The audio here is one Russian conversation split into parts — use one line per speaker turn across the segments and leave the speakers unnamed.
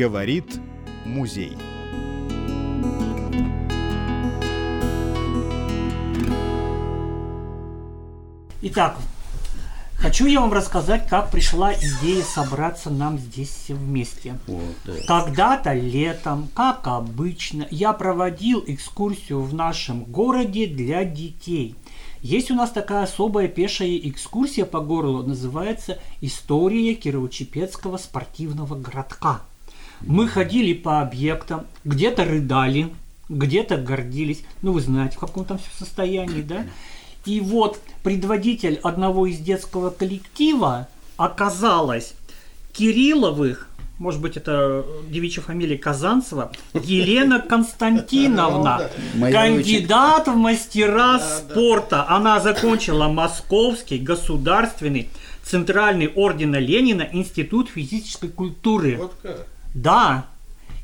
Говорит музей.
Итак, хочу я вам рассказать, как пришла идея собраться нам здесь все вместе.
Вот, да.
Когда-то летом, как обычно, я проводил экскурсию в нашем городе для детей. Есть у нас такая особая пешая экскурсия по городу, называется «История Кирово-Чепецкого спортивного городка». Мы ходили по объектам, где-то рыдали, где-то гордились. Ну, вы знаете, в каком там все состоянии, да? И вот предводитель одного из детского коллектива оказалась Кирилловых, может быть, это девичья фамилия Казанцева, Елена Константиновна, кандидат в мастера спорта. Она закончила Московский государственный Центральный ордена Ленина Институт физической культуры.
Вот как.
Да.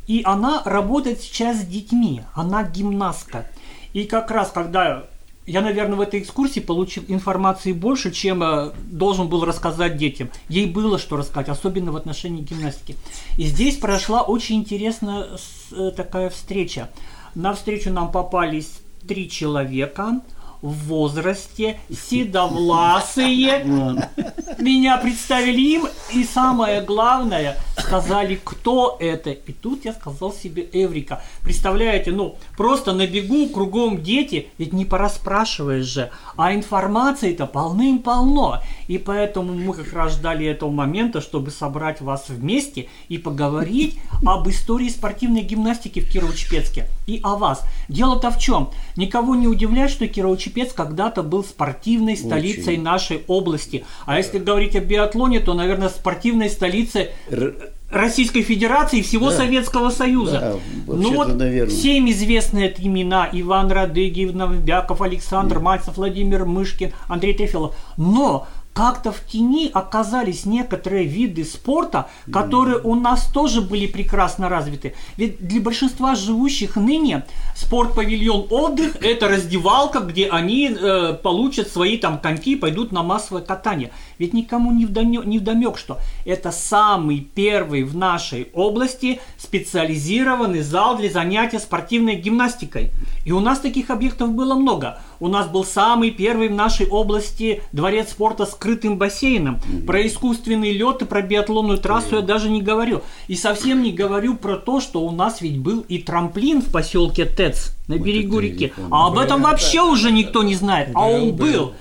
И она работает сейчас с детьми. Она гимнастка. И как раз когда я, наверное, в этой экскурсии получил информации больше, чем э, должен был рассказать детям. Ей было что рассказать, особенно в отношении гимнастики. И здесь прошла очень интересная э, такая встреча. На встречу нам попались три человека в возрасте, седовласые, меня представили им, и самое главное, сказали, кто это. И тут я сказал себе Эврика. Представляете, ну, просто на бегу, кругом дети, ведь не порасспрашиваешь же, а информации-то полным-полно. И поэтому мы как раз ждали этого момента, чтобы собрать вас вместе и поговорить об истории спортивной гимнастики в Кирово-Чепецке и о вас. Дело-то в чем? Никого не удивляет, что Кирово-Чепец когда-то был спортивной столицей
Очень.
нашей области. А если говорить о биатлоне, то, наверное, спортивной столицей
Р-
Российской Федерации и всего
Да.
Советского Союза.
Да,
ну вот
наверное.
всем известны это имена Иван Радыгин, Новбяков, Александр Мальцев, Владимир Мышкин, Андрей Трефилов. Но как-то в тени оказались некоторые виды спорта, которые у нас тоже были прекрасно развиты. Ведь для большинства живущих ныне спорт-павильон отдых – это раздевалка, где они э, получат свои там коньки и пойдут на массовое катание. Ведь никому не вдомек, не вдомек, что это самый первый в нашей области специализированный зал для занятия спортивной гимнастикой. И у нас таких объектов было много. У нас был самый первый в нашей области дворец спорта с скрытым бассейном. Про искусственный лед и про биатлонную трассу я даже не говорю. И совсем не говорю про то, что у нас ведь был и трамплин в поселке Тец на берегу реки. А об этом вообще уже никто не знает. А он
был.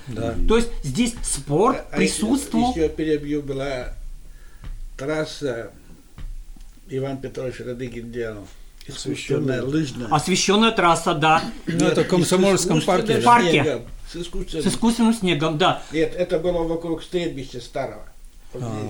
То есть здесь спорт
А
присутствовал.
Еще перебью, была трасса Иван Петрович Радыгин делал. Искусственная лыжная.
Освещенная трасса, да.
Ну, это в Комсомольском парке.
Парке.
снегом. С искусственным.
С искусственным снегом, да.
Нет, это было вокруг стрельбища старого.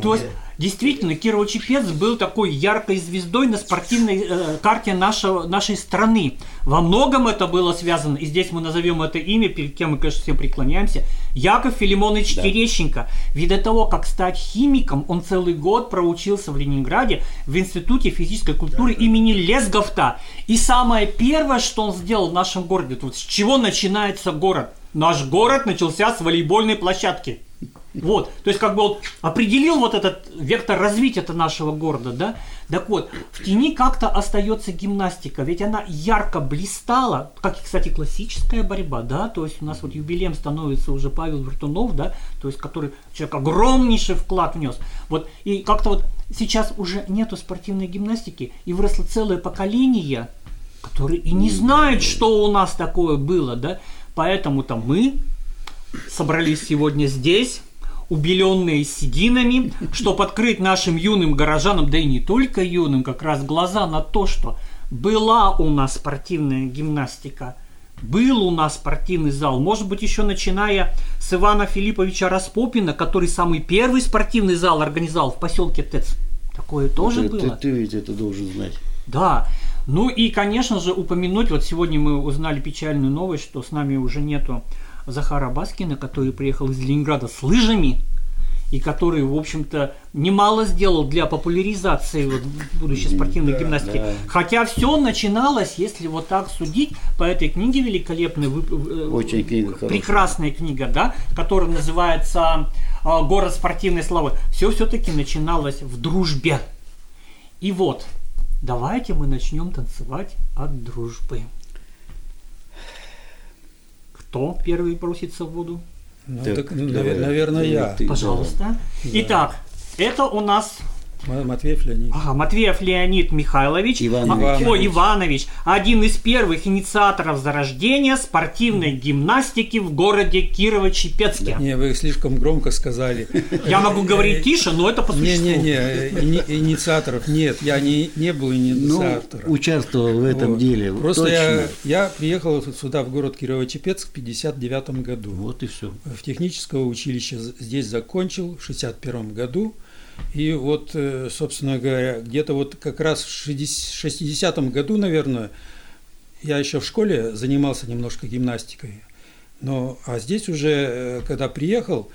То есть, действительно, Кирово-Чепец был такой яркой звездой на спортивной э, карте нашего, нашей страны. Во многом это было связано, и здесь мы назовем это имя, перед кем мы, конечно, все преклоняемся, Яков Филимонович Терещенко. Ведь до того, как стать химиком, он целый год проучился в Ленинграде в Институте физической культуры имени Лесговта. И самое первое, что он сделал в нашем городе, вот с чего начинается город? Наш город начался с волейбольной площадки. Вот, то есть как бы вот определил вот этот вектор развития -то нашего города, да? Так вот, в тени как-то остается гимнастика, ведь она ярко блистала, как и, кстати, классическая борьба, да, то есть у нас вот юбилеем становится уже Павел Вертунов, да, то есть который человек огромнейший вклад внес. Вот, и как-то вот сейчас уже нету спортивной гимнастики, и выросло целое поколение, которые и не знают, что у нас такое было, да, поэтому-то мы собрались сегодня здесь, убеленные сединами, чтобы открыть нашим юным горожанам, да и не только юным, как раз глаза на то, что была у нас спортивная гимнастика, был у нас спортивный зал, может быть, еще начиная с Ивана Филипповича Распопина, который самый первый спортивный зал организовал в поселке Тец. Такое тоже
ты,
было.
Ты, ты ведь это должен знать.
Да. Ну и, конечно же, упомянуть, вот сегодня мы узнали печальную новость, что с нами уже нету Захара Баскина, который приехал из Ленинграда с лыжами, и который, в общем-то, немало сделал для популяризации вот, будущей спортивной
Да,
гимнастики.
да.
Хотя все начиналось, если вот так судить, по этой книге великолепной, э,
Очень книга хорошая.
прекрасная книга, да, которая называется а, «Город спортивной славы». Все все-таки начиналось в дружбе. И вот, Давайте мы начнем танцевать от дружбы. Кто первый бросится в воду?
Ну,
Так,
так, ну,
давай.
навер- наверное, я.
Ты,
Пожалуйста. Итак, это у нас
Матвеев Леонид.
ага, Матвеев Леонид Михайлович,
Иванович.
а, ой, Иванович, один из первых инициаторов зарождения спортивной гимнастики в городе Кирово-Чепецке.
Не, вы слишком громко сказали.
Я могу говорить тише, но это по существу.
Не-не-не, ини- инициаторов нет, я не, не был
Ну,
инициатором.
участвовал в этом
Вот.
деле.
Просто
точно.
я, я приехал сюда, в город Кирово-Чепецк в 59 году.
Вот и все.
В техническое училище здесь закончил в 61 году. И вот, э, собственно говоря, где-то вот как раз в 60 году, наверное, я еще в школе занимался немножко гимнастикой. Но, а здесь уже, э, когда приехал,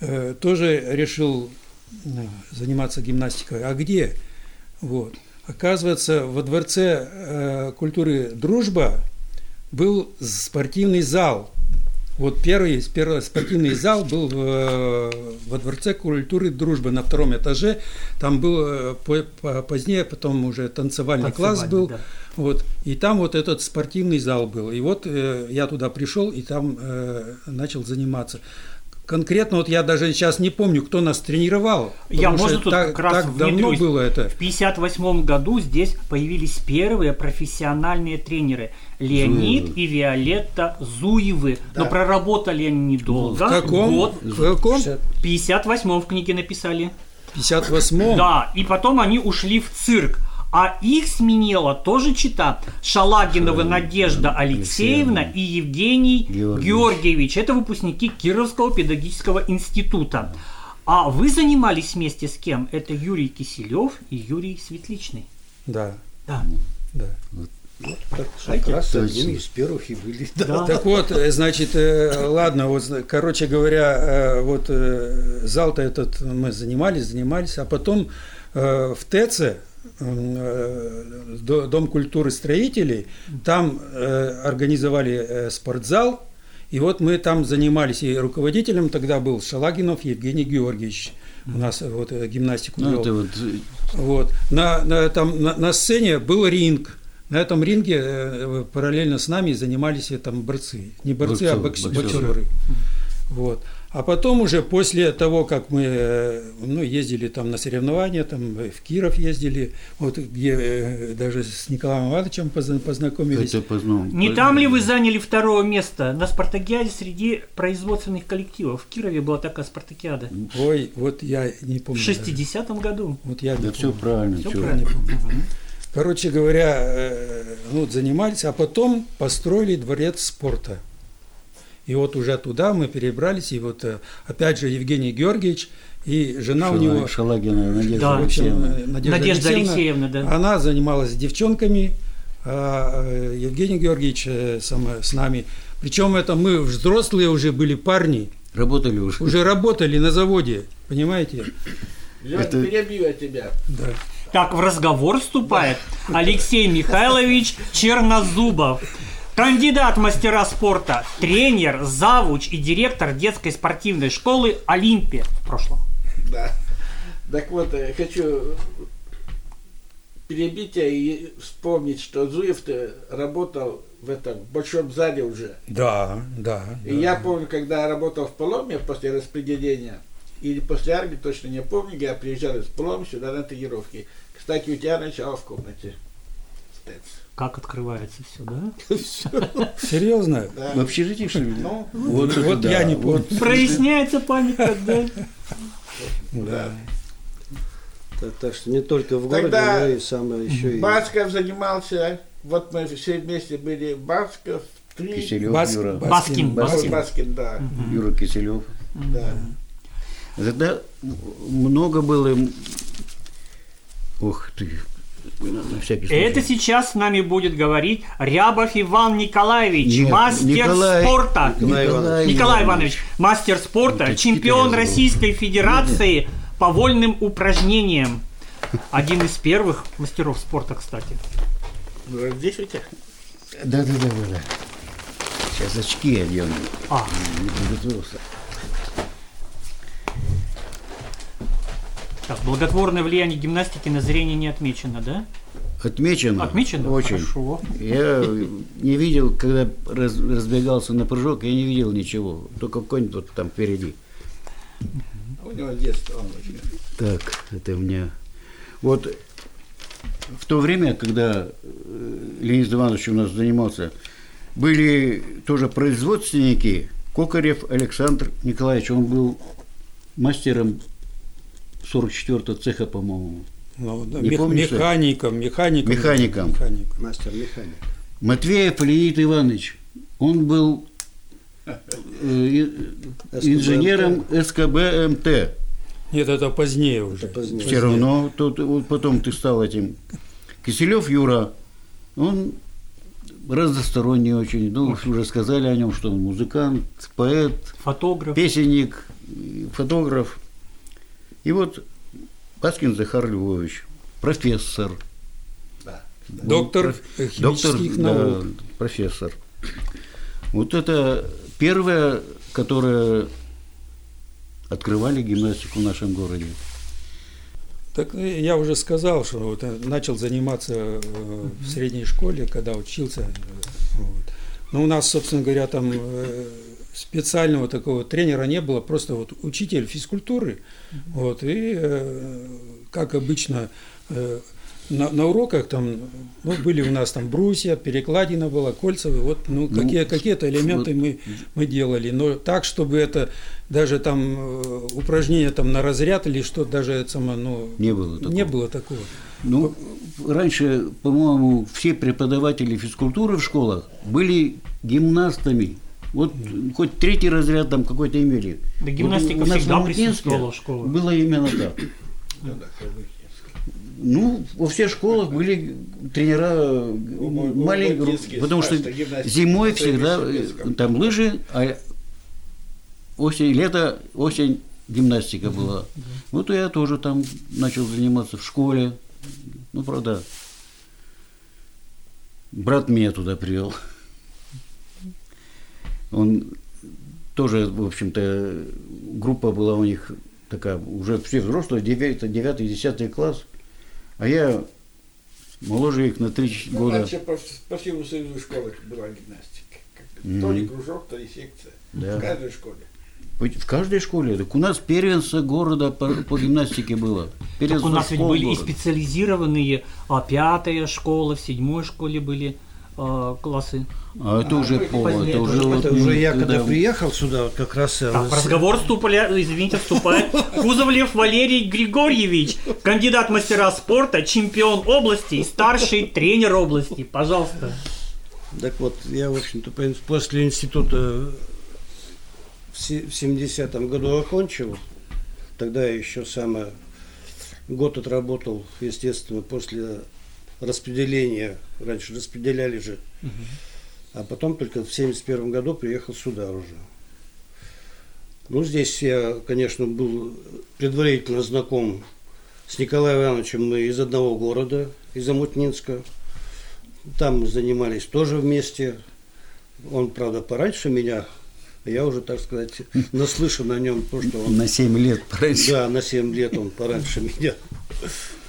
э, тоже решил заниматься гимнастикой. А где? Вот. Оказывается, во дворце культуры «Дружба» был спортивный зал. Вот первый, первый спортивный зал был в, э, во Дворце культуры «Дружба» на втором этаже. Там был э, по- по- позднее, потом уже танцевальный, класс
Танцевальный,
был.
да.
Вот. И там вот этот спортивный зал был. И вот э, я туда пришел и там э, начал заниматься. Конкретно вот я даже сейчас не помню, кто нас тренировал.
Я, может, тут
так,
как раз
так давно было это.
В 1958 году здесь появились первые профессиональные тренеры Леонид
Зуевы.
и Виолетта Зуевы. Но
Да.
проработали они недолго.
В каком?
Год.
В каком?
В 58 в книге написали.
В 58-м?
Да, и потом они ушли в цирк. А их сменила тоже чита Шалагинова Надежда Алексеевна и Евгений
Георгиевич.
Георгиевич. Это выпускники Кировского педагогического института. А вы занимались вместе с кем? Это Юрий Киселев и Юрий Светличный.
Да,
Да.
да.
Как, как раз
Точно.
одним из первых и были.
Да.
Так вот, э, значит, э, ладно, вот, короче говоря, э, вот э, зал-то этот мы занимались, занимались, а потом э, в ТЭЦе, э, до- Дом культуры строителей, там э, организовали э, спортзал, и вот мы там занимались, и руководителем тогда был Шалагинов Евгений Георгиевич. У нас вот гимнастику
Ну,
вел.
это вот
Вот. На, на, там, на, на сцене был ринг. На этом ринге э, параллельно с нами занимались э, там борцы. Не борцы, а бокс-
Боксеры, боксеры.
боксеры. Вот. А потом уже после того, как мы э, ну, ездили там на соревнования, там в Киров ездили, вот где даже с Николаем Ивановичем позна- познакомились.
это познал.
Не там ли вы заняли второе место на спартакиаде среди производственных коллективов? В Кирове была такая спартакиада.
Ой, вот я не
В
помню. даже.
60-м году.
Вот я не
Да все
помню.
правильно.
Всё
чё.
правильно.
Короче говоря, ну, занимались, а потом построили дворец спорта. И вот уже туда мы перебрались, и вот э, опять же Евгений Георгиевич и жена у
Шала-
него,
Шалагина Надежда
Да.
Алексеевна.
э, Надежда,
Надежда
Алексеевна,
Алексеевна, да.
она занималась с девчонками, а Евгений Георгиевич сам- с нами. Причем это мы взрослые уже были парни,
Работали уже.
уже работали на заводе, понимаете?
Лёнь,
Это-
перебью я тебя.
Да.
Так, в разговор вступает Алексей Михайлович Чернозубов. Кандидат мастера спорта, тренер, завуч и директор детской спортивной школы «Олимпия» в прошлом.
Да. Так вот, э, хочу перебить тебя и вспомнить, что Зуев работал в этом большом зале уже.
Да, да.
И
да.
я помню, когда я работал в Поломе после распределения, или после армии, точно не помню, я приезжал из Полома сюда на тренировки. Кстати, у тебя начало в комнате. Стец.
Как открывается все, да?
Серьезно?
В общежитии, что ли?
Ну,
Вот,
я не помню.
Проясняется память тогда.
Да.
Так, так что не только в городе,
Тогда
но и самое еще и...
Басков занимался, вот мы все вместе были, Басков, три,
Киселев
Бас-
Юра.
Баскин.
Баскин,
Баскин.
Баскин, да,
Юра Киселев.
да.
Тогда много было... Ох ты, на всякий случай.
Это сейчас с нами будет говорить Рябов Иван Николаевич,
Нет,
мастер
Николай-
спорта.
Николай Иванович.
Николай Иванович, мастер спорта,
Это
чемпион. Российской Федерации по вольным упражнениям. Один из первых мастеров спорта, кстати.
Ну, Здесь у тебя?
Да, да, да, да, да. Сейчас очки одену.
А,
Не подготовился.
Так, благотворное влияние гимнастики на зрение не отмечено, да?
Отмечено.
Отмечено?
Очень.
Хорошо.
Я не видел, когда раз- разбегался на прыжок, я не видел ничего. Только конь вот там впереди.
У него детство, он очень.
Так, это у меня... Вот в то время, когда э, Леонид Иванович у нас занимался, были тоже производственники, Кокарев Александр Николаевич, он был мастером 44-го цеха, по-моему.
Ну, да,
Не
мех-
что
механиком, механиком.
Механиком.
механиком.
Мастер-механик.
Матвеев Леонид Иванович, он был э, инженером СКБ-МТ.
Нет, это позднее уже.
Это позднее.
Все равно, тут, вот потом ты стал этим. Киселев Юра, он разносторонний очень. Ну, уже сказали о нем, что он музыкант, поэт,
Фотограф.
песенник, фотограф. И вот Паскин Захар Львович, профессор.
Да.
Доктор э,
Доктор,
химических
да,
наук.
профессор. Вот это первое, которое открывали гимнастику в нашем городе.
Так э, я уже сказал, что вот э, начал заниматься э, в средней школе, когда учился. вот. Но у нас, собственно говоря, там э, специального такого тренера не было, просто вот учитель физкультуры. Вот, и, э, как обычно, э, на, на уроках там ну, были у нас там брусья, перекладина была, кольца, вот, ну,
Ну,
какие, какие-то элементы
вот-
мы, мы делали. Но так, чтобы это даже там э, упражнение там на разряд или что, даже это само, ну,
Не было такого.
не было такого.
Ну, раньше, по-моему, все преподаватели физкультуры в школах были гимнастами. Вот хоть третий разряд там какой-то имели.
Да гимнастика
Вот у нас
всегда присутствовала в школах.
Было именно так.
Ну.
Ну, во всех школах были тренера
у
маленькие,
Мутнинских
потому что зимой всегда э, там лыжи, а осень, лето, осень гимнастика была. Вот я тоже там начал заниматься в школе. Ну, правда, брат меня туда привел. Он тоже, в общем-то, группа была у них такая, уже все взрослые, 9, 9 10 класс. А я моложе их на 3
Ну,
года.
раньше по, по всему союзу школах была гимнастика.
Мгм.
То ли кружок, то ли секция.
Да.
В каждой школе.
В каждой школе. Так у нас первенство города по, по гимнастике было.
Так у нас ведь были и
города.
специализированные, а пятая школа, в седьмой школе были а, классы.
А это
А,
уже пол,
позднее
это уже
тоже.
вот,
Это уже я,
когда-
когда приехал сюда, вот как раз... э,
Так, в
с-
разговор вступали, извините, вступает Кузовлев Валерий Григорьевич, кандидат мастера спорта, чемпион области и старший тренер области. Пожалуйста.
Так вот, я, в общем-то, по- после института в се- в 70-м году окончил. Тогда я еще самое год отработал, естественно, после распределения. Раньше распределяли же. А потом только в 71 году приехал сюда уже. Ну, здесь я, конечно, был предварительно знаком с Николаем Ивановичем. Мы из одного города, из Амутнинска. Там мы занимались тоже вместе. Он, правда, пораньше меня. а Я уже, так сказать, наслышан о нем, то, что он...
На 7 лет пораньше.
Да, на 7 лет он пораньше меня.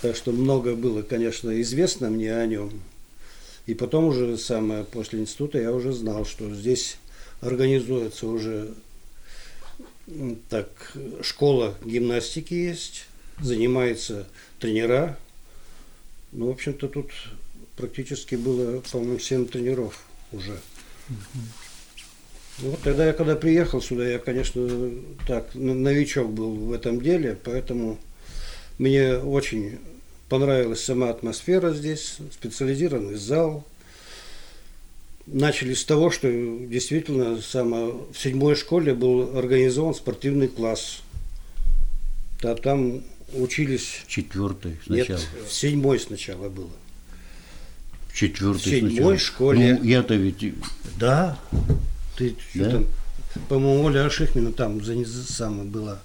Так что много было, конечно, известно мне о нем. И потом уже самое после института я уже знал, что здесь организуется уже так школа гимнастики есть, занимаются тренера. Ну, в общем-то, тут практически было, по-моему, 7 тренеров уже. Ну, Вот тогда я, когда приехал сюда, я, конечно, так, новичок был в этом деле, поэтому мне очень понравилась сама атмосфера здесь, специализированный зал. Начали с того, что действительно само, в седьмой школе был организован спортивный класс. Да, там учились...
Четвертый
Нет,
сначала.
в седьмой сначала было.
Четвертый
в седьмой
сначала.
школе.
Ну, я-то ведь...
Да. Ты что
Да?
там? По-моему, Оля Ашихмина там за самое была.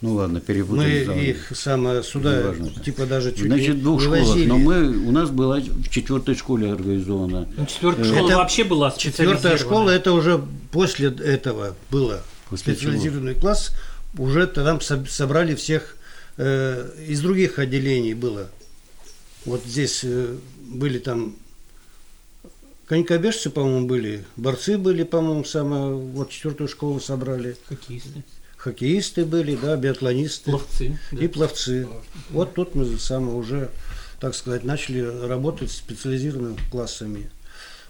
Ну ладно,
Мы
перепутали. зал.
их самое сюда,
Неважно.
типа даже чуть
Значит,
не,
двух
не
школах.
возили.
Но мы, у нас была в четвертой школе организована.
Ну, четвертая школа
Это
вообще была
Четвертая школа, это уже после этого было.
После
Специализированный класс. Уже там соб- собрали всех э, из других отделений было. Вот здесь э, были там конькобежцы, по-моему, были, борцы были, по-моему, самое, вот четвертую школу собрали,
Хоккеисты.
Хоккеисты были, да, биатлонисты
Пловцы. да.
и пловцы. Вот тут мы самое уже, так сказать, начали работать с специализированными классами.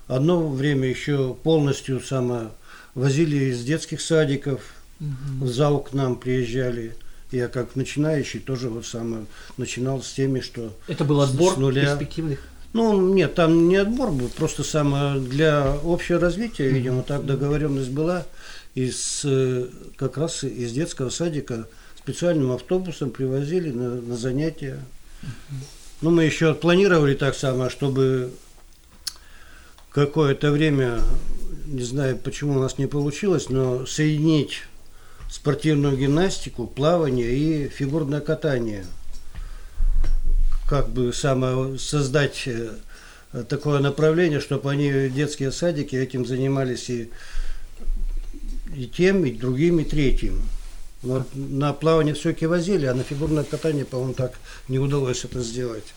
Одно время еще полностью самое возили из детских садиков, в зал к нам приезжали. Я как начинающий тоже вот самое начинал с теми, что
Это был отбор
с нуля.
перспективных.
Ну, нет, там не отбор был, просто самое для общего развития, видимо, так договоренность была. Из, э, как раз из детского садика специальным автобусом привозили на, на занятия. Ну, мы еще планировали так самое, чтобы какое-то время, не знаю, почему у нас не получилось, но соединить спортивную гимнастику, плавание и фигурное катание – как бы самое создать э, такое направление, чтобы они детские садики этим занимались и и тем, и другим, и третьим. Но на плавание все-таки возили, а на фигурное катание, по-моему, так не удалось это сделать.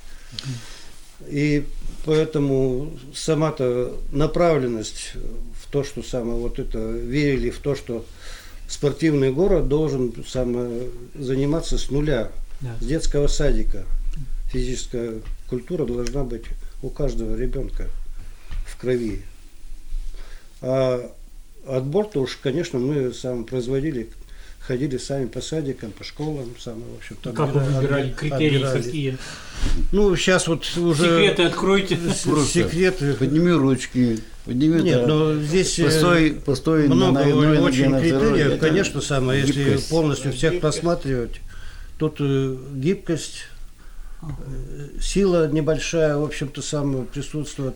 И поэтому сама-то направленность в то, что самое вот это верили в то, что спортивный город должен самое, заниматься с нуля,
Да.
с детского садика. Физическая культура должна быть у каждого ребенка в крови. А отбор-то уж, конечно, мы сам производили, ходили сами по садикам, по школам, сами, в общем-то.
Как вы
отбира-
выбирали критерии
отбирали.
какие?
Ну, сейчас вот уже...
Секреты откройте.
Просто
Секреты.
Подними ручки, подними
Нет,
это.
но здесь э,
Постой, постой
много
на
очень
на второй.
критериев. Конечно, самое, если
гибкость.
полностью всех
Гибкость.
просматривать, тут э, гибкость, сила небольшая, в общем-то, самое присутствует.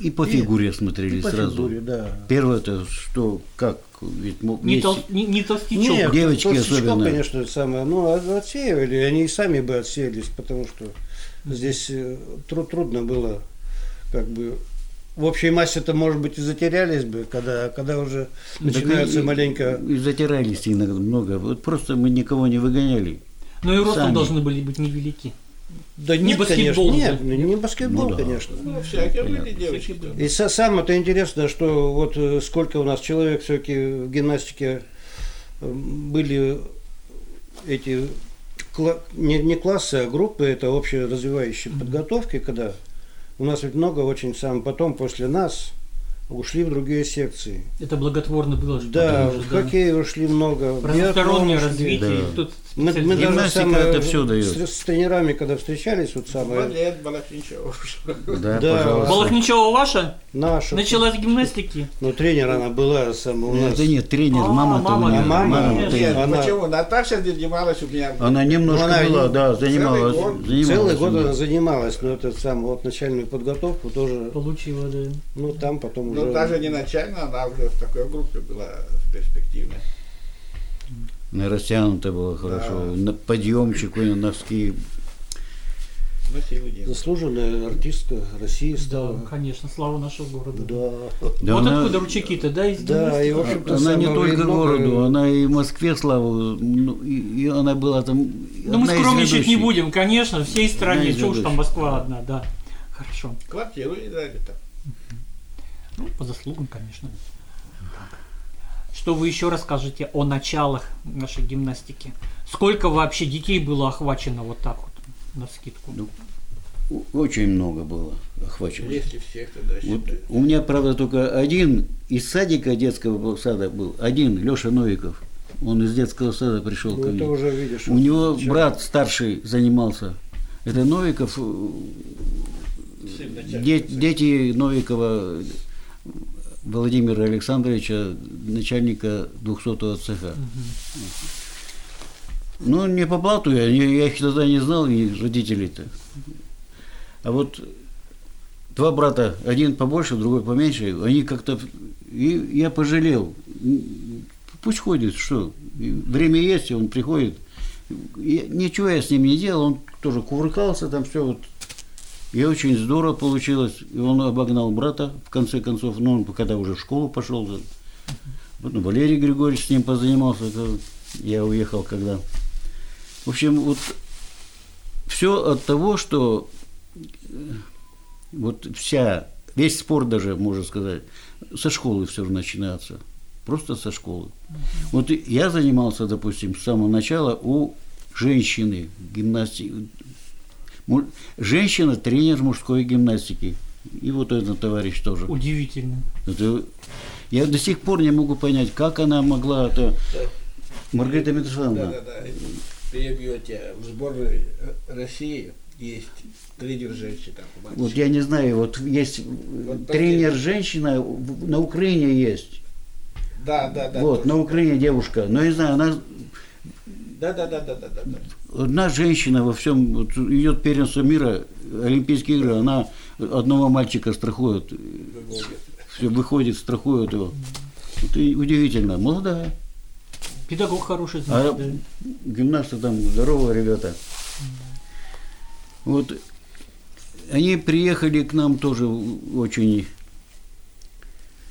И по фигуре смотрели
И по
сразу.
фигуре, да.
Первое это что, как, ведь мо-
Не, тол- не- не толстячок.
Нет,
девочки особенно.
конечно, самое, ну, от- отсеивали, они и сами бы отсеялись, потому что здесь э, тру- трудно было, как бы, в общей массе-то, может быть, и затерялись бы, когда, когда уже начинается
Так и-
маленько...
И затирались иногда много. Вот просто мы никого не выгоняли.
Но и ростом должны были быть невелики.
Да
Не
нет,
баскетбол
конечно, нет, не баскетбол,
Ну да.
конечно.
Ну, всякие были девочки.
И са- самое-то интересное, что вот э, сколько у нас человек все-таки в гимнастике э, были эти кла- не, не классы, а группы, это общие развивающие подготовки, когда у нас ведь много очень сам потом после нас ушли в другие секции.
Это благотворно было. что
Да, в
да.
ушли много. в
Разностороннее развитие.
Да.
Тут
Мы, мы даже самое,
это всё даёт.
С, с тренерами, когда встречались, вот самое,
Балет, Балахничев.
Да,
Да.
пожалуйста.
Балахничева ваша?
наша.
Начала с гимнастики?
Ну, тренер она была сама у нас.
Это нет, тренер,
А,
мама-то
мама,
у нее.
а мама?
мама-то
Нет,
и-
Она-
Почему? Наташа здесь занималась у меня.
Она немножко
Ну, она
была,
не-
да, занималась.
Целый год.
занималась
Целый год она занималась, но это сам вот начальную подготовку тоже,
Получила, да.
ну там потом
Но
уже.
даже не начально, она уже в такой группе была перспективной.
На растянуто было хорошо. На подъемчик, у нее носки.
Заслуженная артистка России
Да,
стала.
конечно, слава нашего города.
Да.
Да
вот
она-
откуда ручейки-то, да, из
Да, и в общем-то
Она не только
много-
городу, она и в Москве славу, ну, и, и она была там.
Ну, мы скромничать не будем, конечно, всей стране, что уж там. Москва одна, да. Хорошо.
Квартиру не дали там.
Ну, по заслугам, конечно. Что вы еще расскажете о началах нашей гимнастики? Сколько вообще детей было охвачено вот так вот, на скидку?
Ну, Очень много было охвачено.
Если всех тогда
Вот у меня, правда, только один из садика детского сада был, один, Леша Новиков. Он из детского сада пришел
Ну,
ко
это
мне.
уже видишь.
У него
чем-
брат старший занимался. Это Новиков, де- дети Новикова Владимира Александровича, начальника 200-го цеха. Ну, не по блату, я, я их тогда не знал, и родителей-то. А вот два брата, один побольше, другой поменьше, они как-то... И я пожалел. Пусть ходит, что? Время есть, он приходит. И ничего я с ним не делал, он тоже кувыркался там, все вот. И очень здорово получилось. И он обогнал брата, в конце концов, ну, он когда уже в школу пошел. Ну, Валерий Григорьевич с ним позанимался, это я уехал когда. В общем, вот все от того, что вот вся, весь спорт даже, можно сказать, со школы все начинается. Просто со школы. Вот я занимался, допустим, с самого начала у женщины гимнастики. Женщина тренер мужской гимнастики. И вот этот товарищ тоже.
Удивительно.
Это, я до сих пор не могу понять, как она могла это. Маргарита Митрофановна.
Да, да, да. Перебьете. В сборной России есть тренер женщина.
Вот я не знаю, вот есть вот тренер женщина, на Украине есть.
Да, да, да.
Вот,
точно.
на Украине девушка. Но я не знаю, она
да, да, да, да, да, да, да.
Одна женщина во всем, вот, идет первенство мира, Олимпийские игры, она одного мальчика страхует, все выходит, страхует его. Это удивительно, молодая.
Педагог хороший, значит,
а да. гимнасты там здоровые ребята. Вот они приехали к нам тоже очень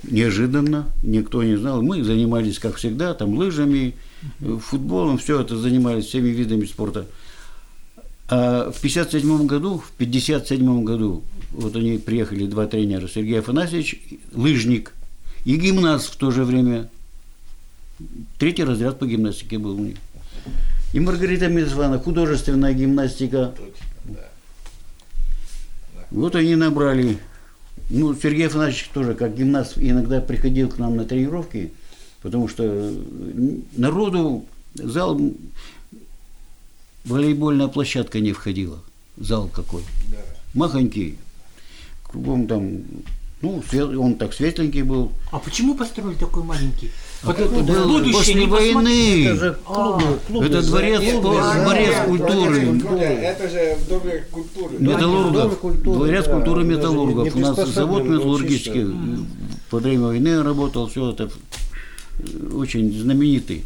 неожиданно, никто не знал. Мы занимались, как всегда, там лыжами, футболом, все это занимались всеми видами спорта. А в 57 году, в 57 году, вот они приехали, два тренера, Сергей Афанасьевич, лыжник и гимнаст в то же время. Третий разряд по гимнастике был у них. И Маргарита Митрофановна, художественная гимнастика. Вот они набрали. Ну, Сергей Афанасьевич тоже, как гимнаст, иногда приходил к нам на тренировки, потому что народу зал, волейбольная площадка не входила, зал какой,
Да.
махонький, кругом там, ну, он так светленький был.
А почему построили такой маленький? Вот
как
это будущее
после
не
войны.
Это же клубы,
А,
клубы
это
за-
дворец,
клубы
дворец культуры.
культуры. Это же в Доме культуры.
Да,
Металлургов.
Культуры,
Дворец
да,
культуры металлургов. У нас завод металлургический во время войны работал, все это э, очень знаменитый.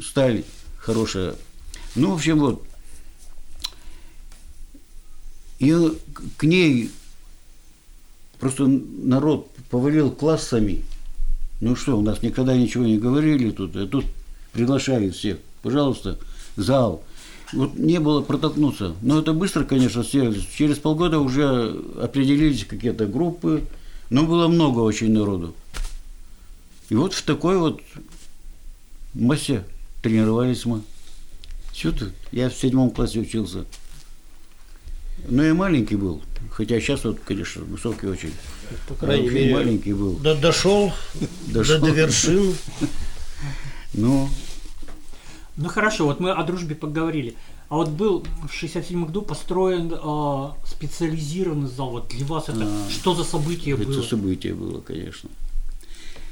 Сталь хорошая. Ну, в общем, вот. И к- ней просто народ повалил классами. Ну что, у нас никогда ничего не говорили тут, а тут приглашали всех. Пожалуйста, зал. Вот не было протолкнуться. Но это быстро, конечно, сделали. Через полгода уже определились какие-то группы, но было много очень народу. И вот в такой вот массе тренировались мы. Все тут. Я в седьмом классе учился. Но я маленький был. Хотя сейчас вот, конечно, высокий очень.
По крайней мере,
маленький был.
до- дошел,
Дошел.
До, до вершин.
Ну,
Ну хорошо, вот мы о дружбе поговорили. А вот был в 67 году построен а, специализированный зал. Вот для вас это
А,
что за событие
это
было?
событие было, конечно.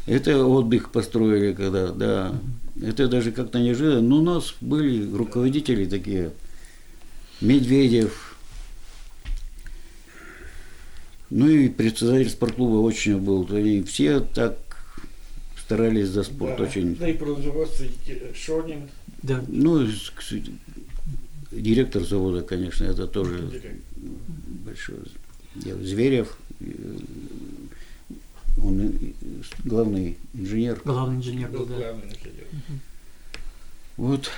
Это отдых построили, когда, да. Это даже как-то неожиданно. Но у нас были руководители такие. Медведев. Ну и председатель спортклуба очень был. Они все так старались за спорт
Да.
очень.
Да и производство Шонин.
Да.
Ну, директор завода, конечно, это тоже большое дело. Зверев, он главный инженер.
Главный инженер
Был
да.
главный инженер.
Вот.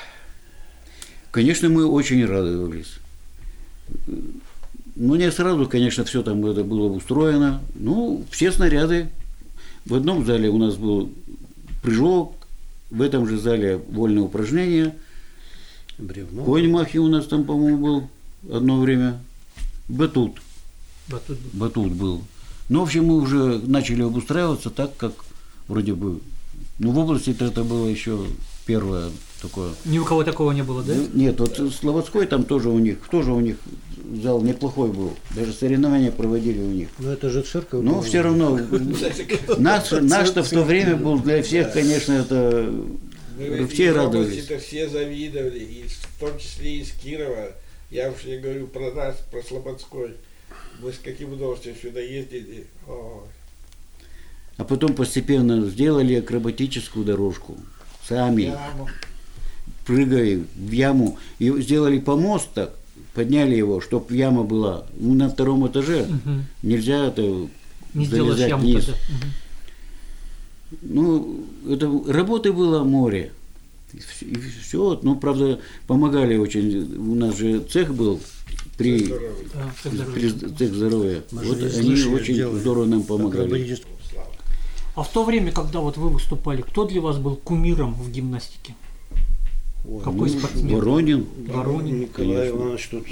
Конечно, мы очень радовались. Ну, не сразу, конечно, все там это было устроено. Ну, все снаряды. В одном зале у нас был прыжок, в этом же зале вольные упражнения.
Бревно.
Конь махи у нас там, по-моему, был одно время. Батут.
Батут был.
Батут был. Ну, в общем, мы уже начали обустраиваться так, как вроде бы... Ну, в области это было еще первое такое.
Ни у кого такого не было, да?
Ну, Нет, вот Слободской там тоже у них, тоже у них зал неплохой был. Даже соревнования проводили у них.
Но это же церковь.
Но
была.
все равно наш, наш-то в то время был для всех, конечно, это
Мы
все радовались.
все завидовали, и в том числе из Кирова. Я уж не говорю про нас, про Слободской. Мы с каким удовольствием сюда ездили. Ой.
А потом постепенно сделали акробатическую дорожку. Сами,
Яму.
прыгая в яму. И сделали помост так, подняли его, чтобы яма была. Ну, на втором этаже
Мгм.
нельзя это
Не
залезать
яму
вниз.
тогда.
Ну, это работы было море. И все, ну, правда, помогали очень. У нас же цех был при,
здоровья.
Мы
Вот они очень
делали.
здорово нам помогали.
А в то время, когда вот вы выступали, кто для вас был кумиром в гимнастике?
Ой,
Какой
Ну,
спортсмен?
Воронин,
Воронин.
Николай
конечно.
Иванович тут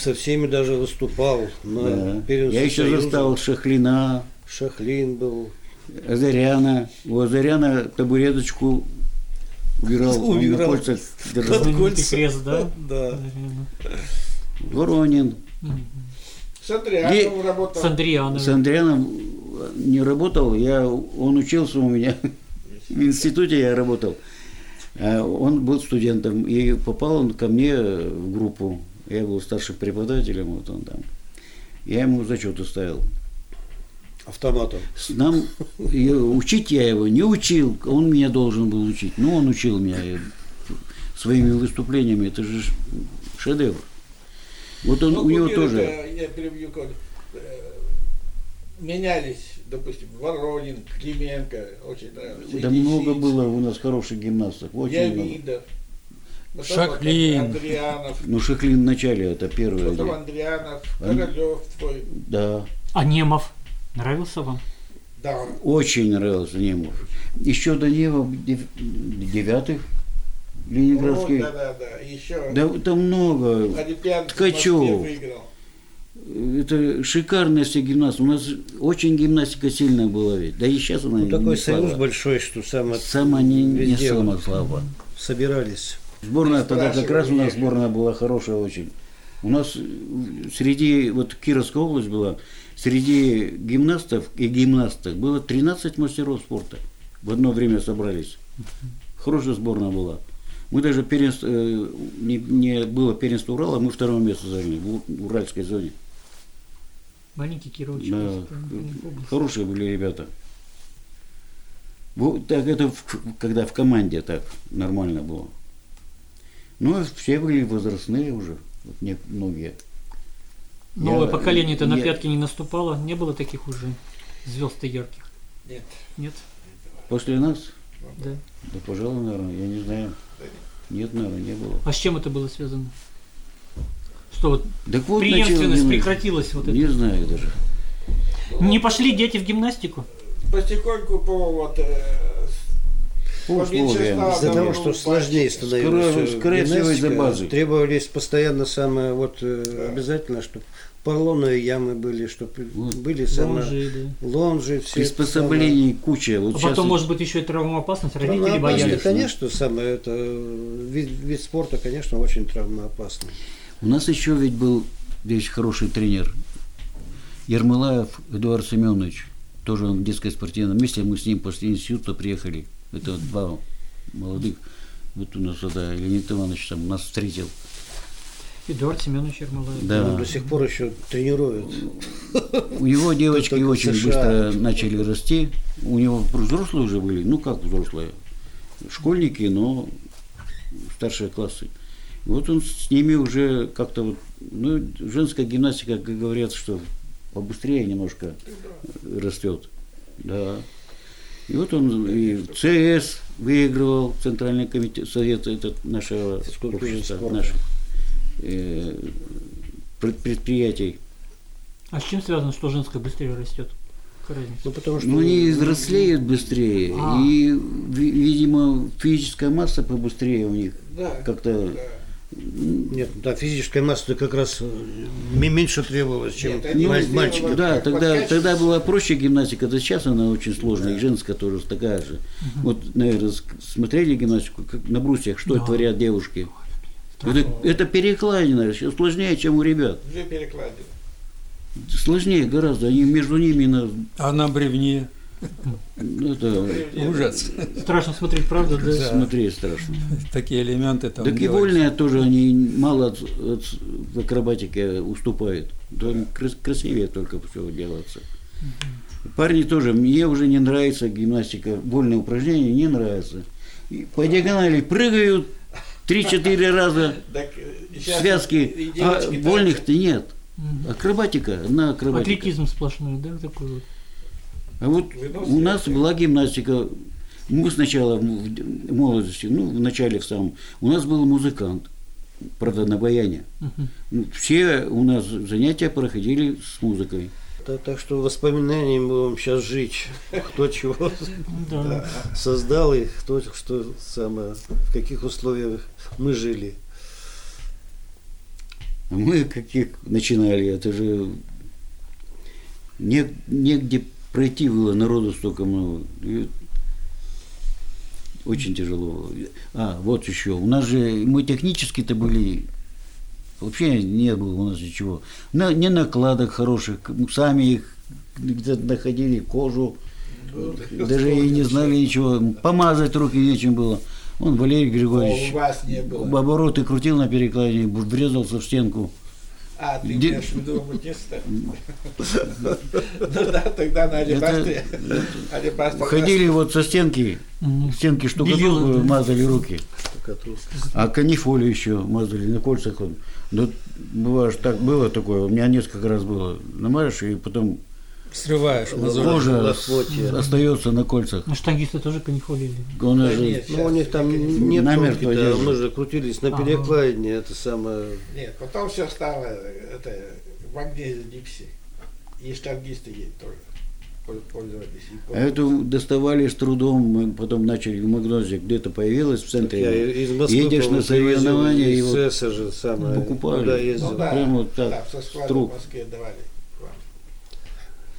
со всеми даже выступал. На
да.
Первенстве
Я еще застал Шахлина,
Шахлин был.
Азаряна. У Азаряна табуреточку убирал, он
Убирал.
кольцах держал.
Под
Знаменитый
кольца.
крест, да?
Да.
Воронин.
С Андрианом работал.
С Андрианом.
С Андрианом не работал, я, он учился у меня в институте, я работал. А Он был студентом, и попал он ко мне в группу. Я был старшим преподавателем, вот он там. Я ему зачеты ставил.
Автоматом.
Нам учить я его не учил, он меня должен был учить. Ну, он учил меня своими выступлениями. Это же шедевр. Вот он,
Ну,
у него тоже.
Я перебью, э, менялись, допустим, Воронин, Клименко, очень нравился.
Да много было у нас хороших гимнастов. Очень много.
Явидов. Потом
Шахлин.
Андрианов.
Ну, Шахлин в начале, это первое.
Потом
где-
Андрианов,
Ан-
Королев твой.
Да,
А Немов? Нравился вам?
Да.
очень нравился Немов. Еще до Немов дев- девятых ленинградский.
Да, да, да. Еще
Да там много.
Олимпиаду в
Ткачев. Это шикарная все гимнастика. У нас очень гимнастика сильная была ведь. Да и сейчас она
Ну,
не
такой
слаба.
союз большой, что сам
Сама не, не сама слаба.
собирались.
Сборная
Не
тогда как раз у нас сборная была хорошая очень. У нас э, среди, вот Кировская область была, среди гимнастов и гимнасток было 13 мастеров спорта. В одно время собрались. Хорошая сборная была. Мы даже первенство, э, не, не было первенство Урала, мы второе место заняли в Уральской зоне.
Маленький Кирович.
Да, хорошие были ребята. Вот так это в- когда в команде так нормально было. Ну, все были возрастные уже, вот не- многие.
Новое
Я-
поколение-то на пятки не наступало? Не было таких уже звезд ярких?
Нет.
Нет?
После нас?
Да.
Да, пожалуй, наверное, я не знаю. Нет, наверное, не было.
А с чем это было связано? Что вот
Так вот,
преемственность прекратилась вот
Не
это?
знаю даже.
Не пошли дети в гимнастику?
Потихоньку по вот э,
условиям.
Из-за того, что сложнее становилось.
Из-за
гимнастика. Требовались постоянно самое, вот э, обязательно, чтобы поролоновые ямы были, чтобы
Вот.
были самые
Лонжи, да.
лонжи, все.
Приспособлений куча. Вот
А
сейчас
потом, может быть, еще и травмоопасность.
самое-
Родители боялись.
конечно, самое это э, вид, вид спорта, конечно, очень травмоопасный.
У нас еще ведь был здесь хороший тренер. Ермолаев Эдуард Семенович. Тоже он в детской спортивном месте. Мы с ним после института приехали. Это два молодых. Вот у нас тогда Леонид Иванович там нас встретил.
Эдуард Семенович Ермолаев.
Да.
Он до сих пор еще тренирует.
У него девочки очень
США.
быстро начали расти. У него взрослые уже были, ну как взрослые, школьники, но старшие классы. Вот он с ними уже как-то вот, ну, женская гимнастика, как говорят, что побыстрее немножко растет. Да. И вот он и в ЦС выигрывал, Центральный комитет, совет этот нашего общества, наших э, пред- предприятий.
А с чем связано, что женская быстрее растет?
Ну, потому что...
Ну, они взрослеют быстрее,
А.
и, ви- видимо, физическая масса побыстрее у них
Да.
как-то.
Да.
Нет, да, физическая масса как раз э, меньше требовалась, чем
Нет,
мальчики.
Да, тогда, тогда была проще гимнастика, да сейчас она очень сложная, и женская тоже такая же. Вот, наверное, смотрели гимнастику, как на брусьях, что
Да.
творят девушки. Это, это перекладина, сложнее, чем у ребят.
Две перекладины.
Сложнее гораздо, они между ними на,
А на бревне
ну, это
ужас.
Страшно смотреть, правда, да?
Да.
смотреть страшно.
Такие элементы там.
Так и
делать.
вольные тоже они мало от, от- в акробатике уступают. Там крас- красивее только все делается. Парни тоже, мне уже не нравится гимнастика, вольные упражнения не нравятся. И По диагонали прыгают 3-4 раза
э,
связки,
и
а вольных-то нет. Акробатика, одна акробатика.
Атлетизм сплошной, да, такой вот.
А вот у нас была гимнастика. Мы сначала в молодости, ну, в начале в самом, у нас был музыкант. правда, на баяне. Ну, Все у нас занятия проходили с музыкой.
Так, так что воспоминаниями будем сейчас жить. Кто чего
Да.
создал и кто что самое, в каких условиях мы жили.
А Мы каких начинали, это же не, негде пройти было, народу столько много. И очень тяжело. А, вот еще. У нас же, мы технически-то были, вообще не было у нас ничего. На, не накладок хороших, сами их где-то находили, кожу, даже и не знали ничего. Помазать руки нечем было. Он Валерий
О,
Григорьевич
у вас не было.
обороты крутил на перекладине, врезался в стенку.
А, ты
Где-
имеешь в виду аматиста? Ну да, тогда на алебастре.
Ходили вот со стенки, стенки штукатурку мазали руки, а канифолию еще мазали на кольцах. Он. Ну, бывает, так было такое, у меня несколько раз было. Намажешь, и потом
Срываешь мозоль.
кожа остается на кольцах.
Ну, штангисты тоже канифолили.
Он
Да
же
нет.
Ну, у них там нет
Намертво
да,
держит.
мы же крутились на перекладине, это самое...
Нет, потом все стало это, в огне Дикси. И штангисты ей тоже пользовались.
а эту доставали с трудом, мы потом начали в Магнозе, где-то появилась в
Я
центре.
из Москвы,
Едешь на соревнования и вот
же самое.
покупали.
Ну
ездил.
да,
прямо вот так,
да,
струк.
в Москве давали.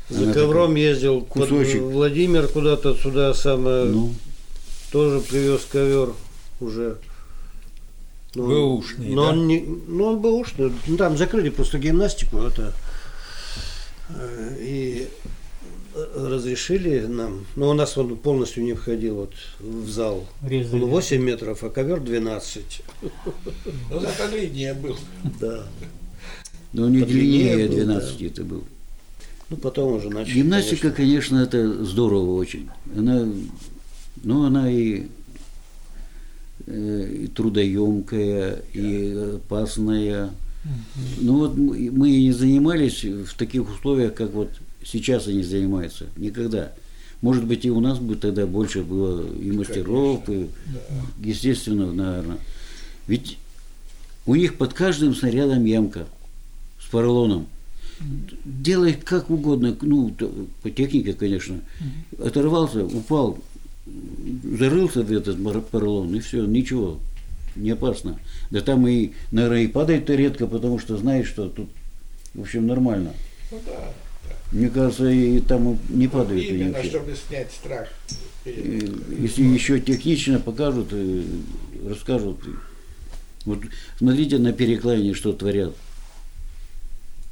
За
Она
ковром ездил под
кусочек.
Владимир куда-то сюда самое.
Ну,
Тоже привез ковер уже. Ну,
Бэушный,
но
да?
он не, ну, он бэушный. Ну, там закрыли просто гимнастику. Это, э, и разрешили нам. Но у нас он полностью не входил вот в зал.
Резали.
Он 8 метров, а ковер 12.
Ну, зато линия был.
Да.
но не длиннее
был,
12 это был.
Ну, потом уже начали.
Гимнастика,
конечно.
конечно, это здорово очень. Она, ну, она и, э, и трудоемкая, и опасная. Ну вот мы мы и не занимались в таких условиях, как вот сейчас они занимаются. Никогда. Может быть, и у нас бы тогда больше было и мастеров, и, естественно, наверное. Ведь у них под каждым снарядом ямка с поролоном. Делай как угодно, ну, по технике, конечно. Оторвался, упал, зарылся в этот поролон, и все, ничего, не опасно. Да там и, наверное, и падает-то редко, потому что знаешь, что тут, в общем, нормально.
Ну да.
Мне кажется, и там не падают они
Именно,
вообще.
чтобы снять страх.
Если еще технично покажут, и расскажут. Вот смотрите на перекладине, что творят.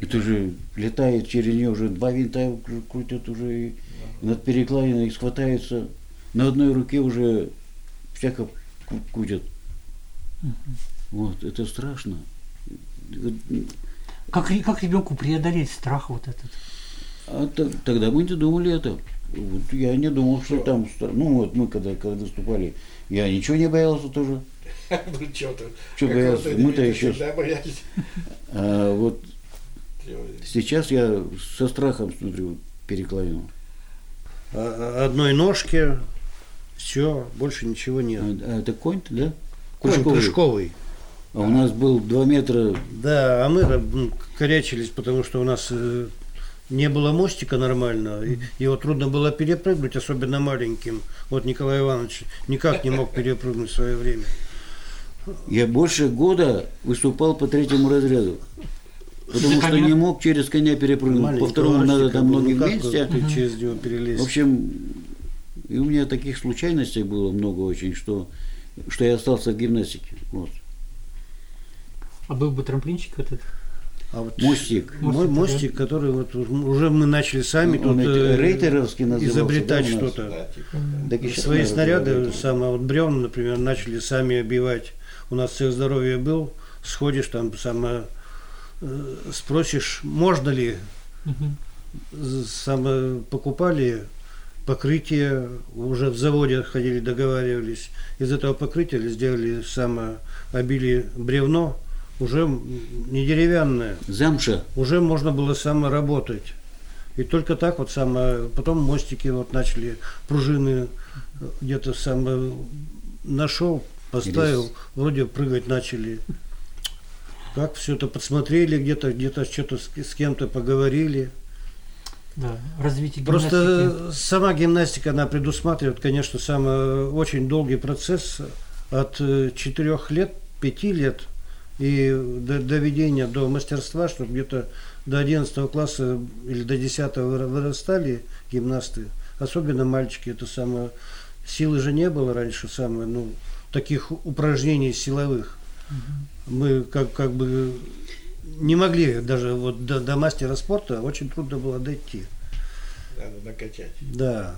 Это же летает через нее уже два винта кру- крутят уже и над перекладиной их схватаются. На одной руке уже всяко кру- крутят. Вот, это страшно.
Как, как ребенку преодолеть страх вот этот?
А т- тогда мы не думали это. Вот я не думал, что там... Ну вот мы когда, когда выступали, я ничего не боялся тоже.
Ну, что ты. Какого-то
боялся? Мы-то еще-. А вот? Сейчас я со страхом смотрю перекладину.
А- а- Одной ножки, все, больше ничего нет.
А, а это конь-то, да?
Конь
Кружковый.
прыжковый.
А у нас был 2 метра.
Да, а мы м, корячились, потому что у нас э, не было мостика нормального, и его трудно было перепрыгнуть, особенно маленьким. Вот Николай Иванович никак не мог перепрыгнуть в свое время.
Я больше года выступал по третьему разряду. Потому что не мог через коня перепрыгнуть. По второму надо там ноги
ну как
вместе.
через него
В
перелезть.
общем, и у меня таких случайностей было много очень, что, что я остался в гимнастике. Вот.
А был бы трамплинчик этот?
А вот
Мостик.
Мостик,
мостик, который вот уже мы начали сами
Он
тут э,
рейтеровский назывался,
изобретать
да,
что-то.
Да, типа.
Щас,
Свои снаряды, самое вот бревна, например, начали сами обивать. У нас цель здоровья был, сходишь там, самое, спросишь, можно ли, з- самое, покупали покрытие, уже в заводе ходили, договаривались. Из этого покрытия сделали самое, обили бревно, уже не деревянное,
Замша.
уже можно было само работать. И только так вот самое, потом мостики вот начали, пружины э, где-то самое нашел, поставил, вроде прыгать начали. Как все это подсмотрели, где-то где-то что-то с, с кем-то поговорили.
Да, развитие гимнастики.
Просто сама гимнастика, она предусматривает, конечно, сам э, очень долгий процесс от 4 лет, 5 лет и до доведения до мастерства, чтобы где-то до 11 класса или до 10 вырастали гимнасты, особенно мальчики, это самое, силы же не было раньше, самое, ну, таких упражнений силовых. Мы как, как бы не могли даже вот до, до мастера спорта, очень трудно было дойти.
Надо накачать.
Да.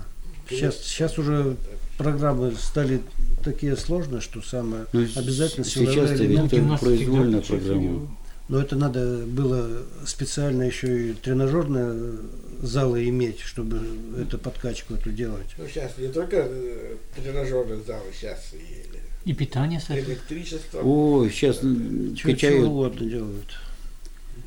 Сейчас, сейчас уже программы стали такие сложные, что самое
Ну,
обязательно
с-
силовые
сейчас-то ведь
элементы.
это
гимнастики,
произвольная программа.
Но это надо было специально еще и тренажерные залы иметь, чтобы эту подкачку эту делать.
Ну, сейчас не только э, тренажерные залы, сейчас и
И питание, кстати.
электричество.
О, сейчас
Чего, чего
качают
угодно делают.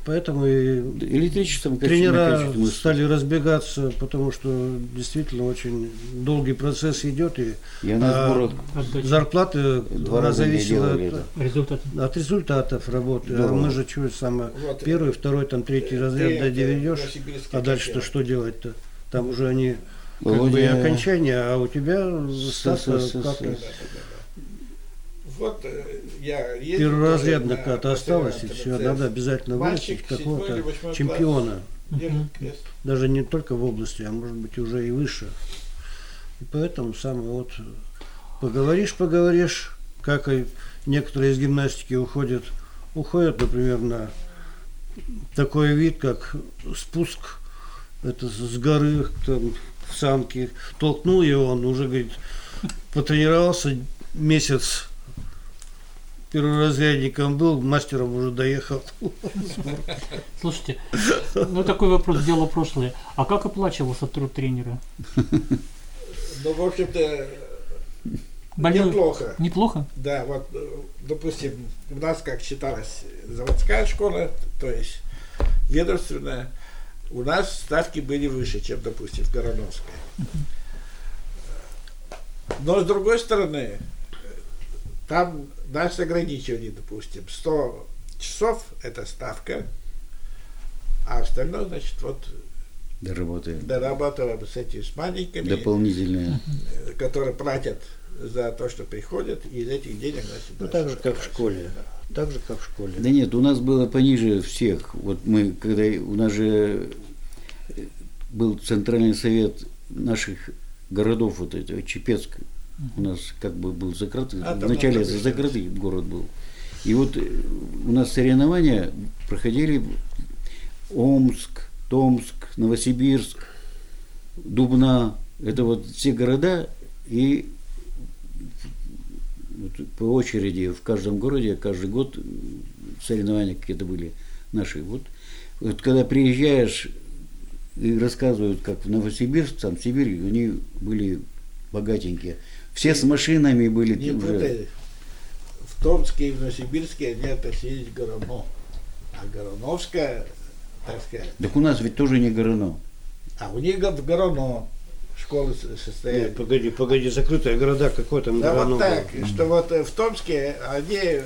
Поэтому и
электричеством
тренера стали разбегаться, потому что действительно очень долгий процесс идет, и
Я на
а, зарплата
два раза
зависела от.
Результат.
от результатов работы. А
Здорово.
мы же что самое
Вот,
первый, второй, там третий
э,
разряд да,
э,
доведешь, а дальше-то что делать-то? Там уже они как бы и
Володя-
окончание, а у тебя ставка
С- с- с-
как
с-
Да, да, да, да. Вот э, я ездил
перворазрядно
тоже на
какая-то осталась, и все, надо обязательно вырастить какого-то чемпиона.
Крест.
даже не только в области, а может быть уже и выше. И поэтому самое вот поговоришь, поговоришь, как и некоторые из гимнастики уходят, уходят, например, на такой вид, как спуск, это с горы, там, в санки, толкнул его, он уже, говорит, потренировался месяц перворазрядником был, мастером уже доехал.
Слушайте, ну такой вопрос, дело прошлое. А как оплачивался труд тренера?
Ну, в общем-то,
Болел-
неплохо.
Неплохо?
Да, вот, э, допустим, у нас, как считалась заводская школа, то есть ведомственная, у нас ставки были выше, чем, допустим, в Гороновской. Но, с другой стороны, там нас ограничивали, допустим, 100 часов – это ставка, а остальное, значит, вот
Доработаем.
дорабатываем с этими, с маленькими,
Дополнительные.
э, которые платят за то, что приходят, и из этих денег, значит,
Ну,
дальше
так же, как в школе.
Да.
Так же, как в школе.
Да нет, у нас было пониже всех. Вот мы, когда у нас же э, был центральный совет наших городов, вот этого Чепецк, у нас как бы был закрытый,
А,
вначале закрытый город был. И вот э, у нас соревнования проходили Омск, Томск, Новосибирск, Дубна. Это вот все города, и по очереди в каждом городе, каждый год соревнования какие-то были наши. Вот, вот когда приезжаешь и рассказывают, как в Новосибирск, там Сибирь, они были богатенькие. Все с машинами были
Не
уже.
путай. В Томске и в Новосибирске они относились к Гороно. А Гороновская, так сказать,
Так у нас ведь тоже не Горно.
а у них в Гороно школы с-
Нет,
состоят.
погоди, погоди, закрытые города, какой там
Да
Гороно
вот
был?
так, что вот э, в Томске они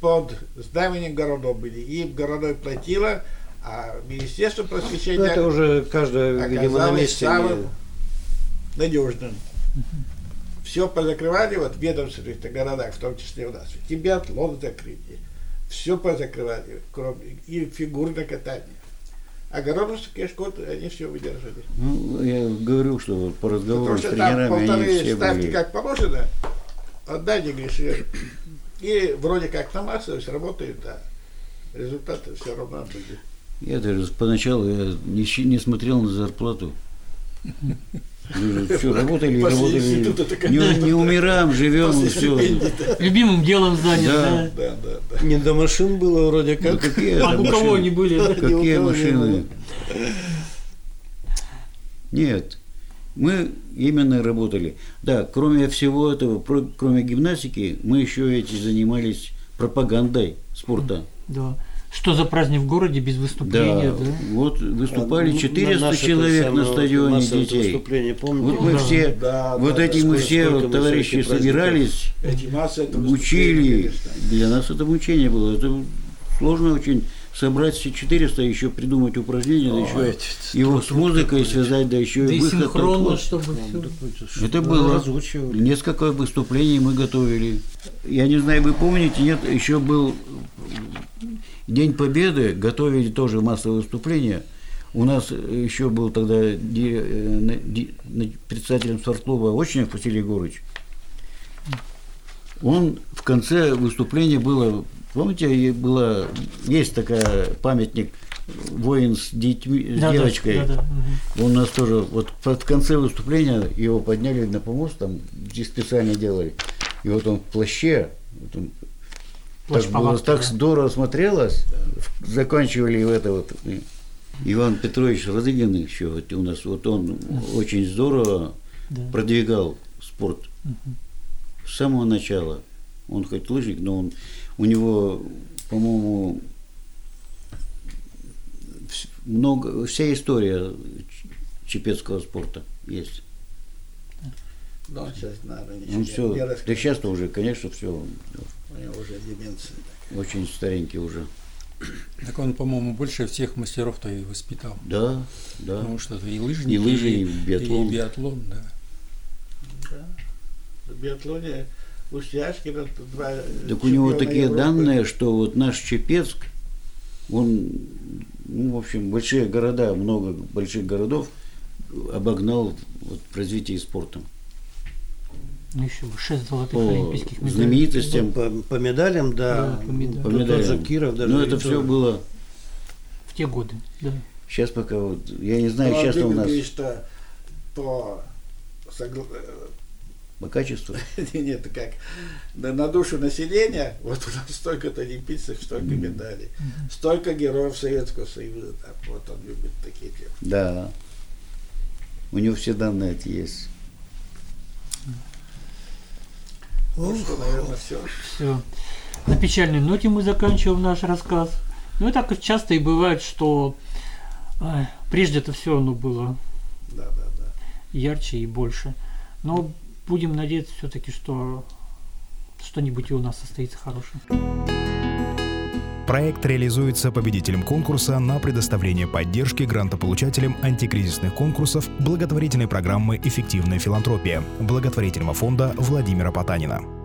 под знаменем Гороно были. Им Гороно платило, а Министерство
Ну,
просвещения
это уже каждое, видимо, на месте.
самым надежным. Все позакрывали вот в ведомственных городах, в том числе у нас. Биатлон закрыли. Все позакрывали, кроме и фигурное катание. А городовские школы, они все выдержали.
Ну, я говорю, что по разговору
Потому
с
там
тренерами они все
ставки
были.
как положено, отдай не греши. И вроде как на массовость работает, а результаты все равно были.
Я даже поначалу я не, не смотрел на зарплату. Что, работали,
После
работали. Не, не умираем, живем,
После
все.
Любимым делом занят,
Да.
да.
Да.
Не до машин было вроде
Ну,
как.
какие
А у кого
машины?
они были? да?
Какие машины? Нет. Мы именно работали. Да, кроме всего этого, кроме гимнастики, мы еще эти занимались пропагандой спорта.
Да. Что за праздник в городе без
Да,
выступления, да?
вот выступали
На-
400
наше
человек
это
на стадионе детей.
выступление, помните?
Вот мы
Да.
все,
Да,
вот
да,
эти
да.
мы все вот,
мы
товарищи собирались,
Эти массы это
учили. Для нас это мучение было. Это сложно очень собрать все 400, еще придумать упражнения, да еще
эти
его с музыкой связать, да еще
Да
и выход.
синхронно, чтобы все.
Это было
разучивали.
несколько выступлений мы готовили. Я не знаю, вы помните, нет, еще был День Победы, готовили тоже массовое выступление. У нас еще был тогда э, председателем спортклуба Очнев Василий Егорович. Он в конце выступления было, помните, и была, есть такая памятник воин с, детьми,
Да,
девочкой.
да, да, мгм.
Он у нас тоже, вот под конце выступления его подняли на помост, там где специально делали. И вот он в плаще, вот он
Плащ
так, было, так
да.
здорово смотрелось, заканчивали в это вот. и Иван Петрович Радыгин еще вот у нас, вот он очень здорово
Да.
продвигал спорт с самого начала. Он хоть лыжник, но он, у него, по-моему, много, вся история чепецкого спорта есть.
Но он сейчас, наверное, ничего не-
все, да сейчас-то уже, конечно, все,
У него уже деменция. такая.
очень старенький уже.
Так он, по-моему, больше всех мастеров-то и воспитал.
Да, да.
Потому что и лыжники,
И лыжи, и биатлон.
И биатлон, да.
В биатлоне Устяшкина два
Так у него такие
Европы.
данные, что вот наш Чепецк, он, ну, в общем, большие города, много больших городов обогнал вот, в развитии спорта.
Ну еще шесть золотых
По
олимпийских медалей.
знаменитостям,
По, по медалям, да.
Да, по медалям.
по
Тот
медалям.
же Киров даже.
Но это все было,
В те годы, да.
сейчас пока вот, я не знаю, сейчас у
Владимир
нас
что по согла-
по качеству.
Нет, как на, на душу населения, вот у нас столько-то олимпийцев, столько медалей, столько героев Советского Союза, там, вот он любит такие темы.
Да. У него все данные эти есть.
Ну что, наверное, все.
Все. На печальной ноте мы заканчиваем наш рассказ. Ну и так часто и бывает, что ай, прежде это все оно было
Да, да, да.
ярче и больше. Но будем надеяться все-таки, что что-нибудь и у нас состоится хорошее.
Проект реализуется победителем конкурса на предоставление поддержки грантополучателям антикризисных конкурсов благотворительной программы «Эффективная филантропия» благотворительного фонда Владимира Потанина.